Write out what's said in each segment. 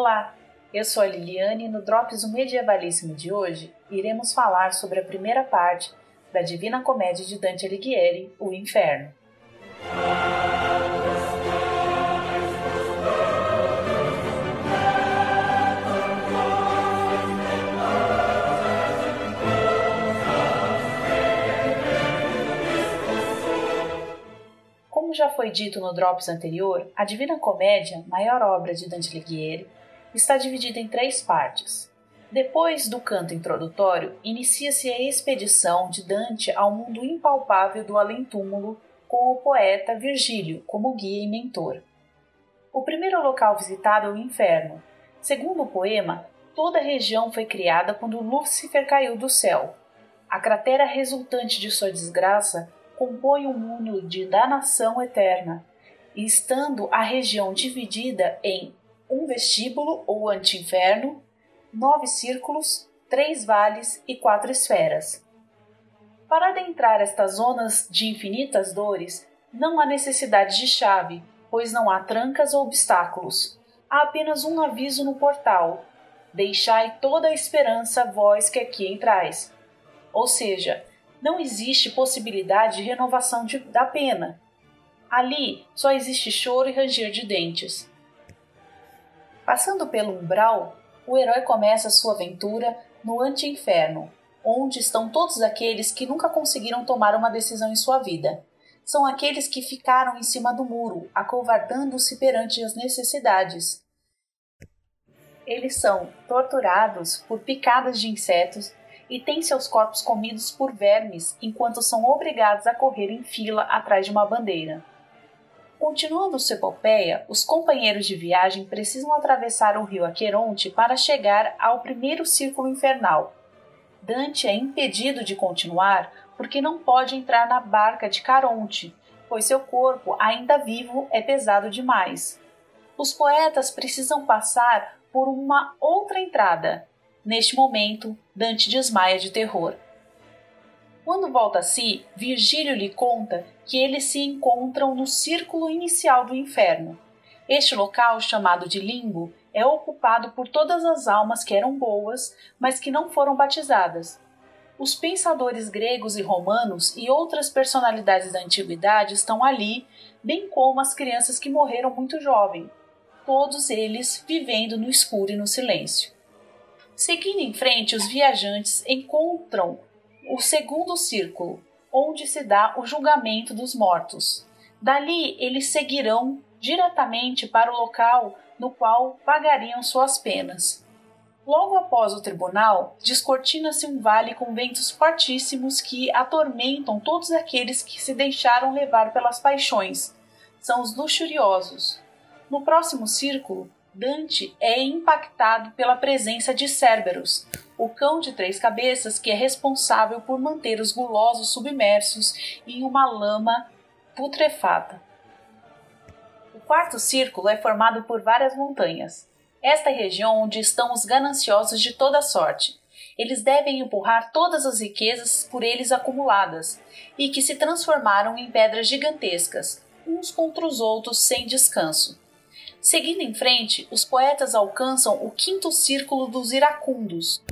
Olá, eu sou a Liliane e no Drops do Medievalíssimo de hoje iremos falar sobre a primeira parte da Divina Comédia de Dante Alighieri, O Inferno. Como já foi dito no Drops anterior, a Divina Comédia, maior obra de Dante Alighieri, está dividida em três partes. Depois do canto introdutório, inicia-se a expedição de Dante ao mundo impalpável do além-túmulo com o poeta Virgílio como guia e mentor. O primeiro local visitado é o inferno. Segundo o poema, toda a região foi criada quando Lúcifer caiu do céu. A cratera resultante de sua desgraça compõe um mundo de danação eterna, estando a região dividida em um vestíbulo ou anti-inferno, nove círculos, três vales e quatro esferas. Para adentrar estas zonas de infinitas dores, não há necessidade de chave, pois não há trancas ou obstáculos. Há apenas um aviso no portal: Deixai toda a esperança, vós que aqui entrais. Ou seja, não existe possibilidade de renovação de, da pena. Ali só existe choro e ranger de dentes. Passando pelo umbral, o herói começa sua aventura no anti-inferno, onde estão todos aqueles que nunca conseguiram tomar uma decisão em sua vida. São aqueles que ficaram em cima do muro, acovardando-se perante as necessidades. Eles são torturados por picadas de insetos e têm seus corpos comidos por vermes enquanto são obrigados a correr em fila atrás de uma bandeira. Continuando sua epopeia, os companheiros de viagem precisam atravessar o rio Aqueronte para chegar ao primeiro círculo infernal. Dante é impedido de continuar porque não pode entrar na barca de Caronte, pois seu corpo, ainda vivo, é pesado demais. Os poetas precisam passar por uma outra entrada. Neste momento, Dante desmaia de terror. Quando volta a si, Virgílio lhe conta que eles se encontram no círculo inicial do inferno. Este local, chamado de limbo, é ocupado por todas as almas que eram boas, mas que não foram batizadas. Os pensadores gregos e romanos e outras personalidades da antiguidade estão ali, bem como as crianças que morreram muito jovem, todos eles vivendo no escuro e no silêncio. Seguindo em frente, os viajantes encontram o segundo círculo, onde se dá o julgamento dos mortos. Dali eles seguirão diretamente para o local no qual pagariam suas penas. Logo após o tribunal, descortina-se um vale com ventos fortíssimos que atormentam todos aqueles que se deixaram levar pelas paixões. São os luxuriosos. No próximo círculo, Dante é impactado pela presença de Cerberus, o cão de três cabeças que é responsável por manter os gulosos submersos em uma lama putrefata. O quarto círculo é formado por várias montanhas. Esta é a região onde estão os gananciosos de toda sorte. Eles devem empurrar todas as riquezas por eles acumuladas e que se transformaram em pedras gigantescas, uns contra os outros sem descanso. Seguindo em frente, os poetas alcançam o quinto círculo dos iracundos,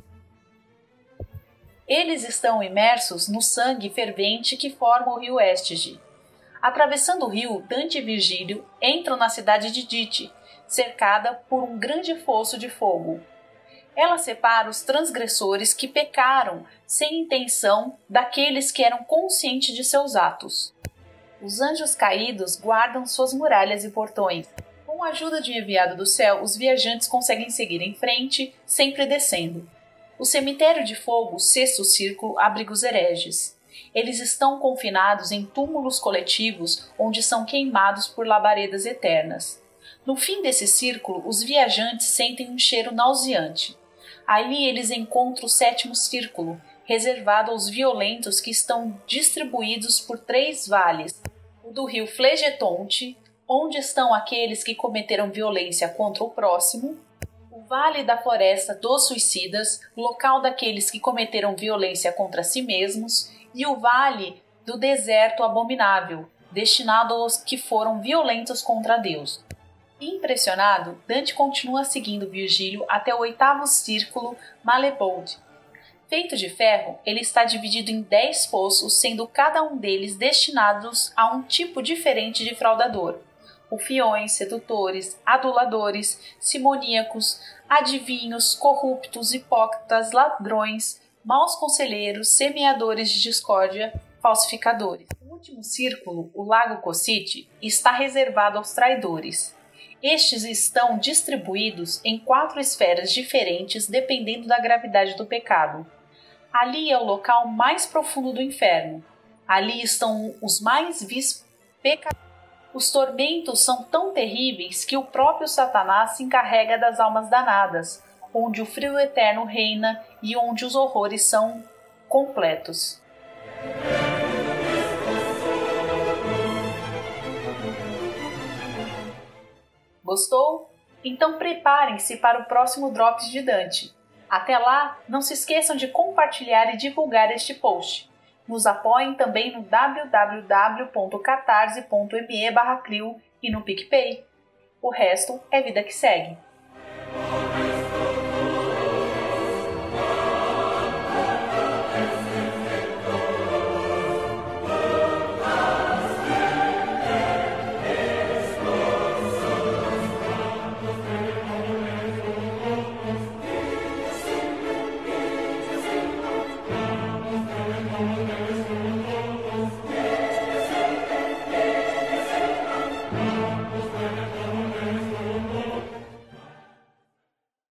eles estão imersos no sangue fervente que forma o rio Estige. Atravessando o rio, Dante e Virgílio entram na cidade de Dite, cercada por um grande fosso de fogo. Ela separa os transgressores que pecaram sem intenção daqueles que eram conscientes de seus atos. Os anjos caídos guardam suas muralhas e portões. Com a ajuda de um enviado do céu, os viajantes conseguem seguir em frente, sempre descendo. O cemitério de fogo, sexto círculo, abriga os hereges. Eles estão confinados em túmulos coletivos onde são queimados por labaredas eternas. No fim desse círculo, os viajantes sentem um cheiro nauseante. Ali eles encontram o sétimo círculo, reservado aos violentos que estão distribuídos por três vales: o do rio Flegetonte, onde estão aqueles que cometeram violência contra o próximo, Vale da Floresta dos Suicidas, local daqueles que cometeram violência contra si mesmos, e o Vale do Deserto Abominável, destinado aos que foram violentos contra Deus. Impressionado, Dante continua seguindo Virgílio até o oitavo círculo Malebold. Feito de ferro, ele está dividido em dez poços, sendo cada um deles destinados a um tipo diferente de fraudador. Rufiões, sedutores, aduladores, simoníacos, adivinhos, corruptos, hipócritas, ladrões, maus conselheiros, semeadores de discórdia, falsificadores. O último círculo, o Lago Cossite, está reservado aos traidores. Estes estão distribuídos em quatro esferas diferentes dependendo da gravidade do pecado. Ali é o local mais profundo do inferno. Ali estão os mais vis pecadores. Os tormentos são tão terríveis que o próprio Satanás se encarrega das almas danadas, onde o frio eterno reina e onde os horrores são completos. Gostou? Então preparem-se para o próximo Drops de Dante. Até lá, não se esqueçam de compartilhar e divulgar este post. Nos apoiem também no www.catarse.me e no PicPay. O resto é vida que segue.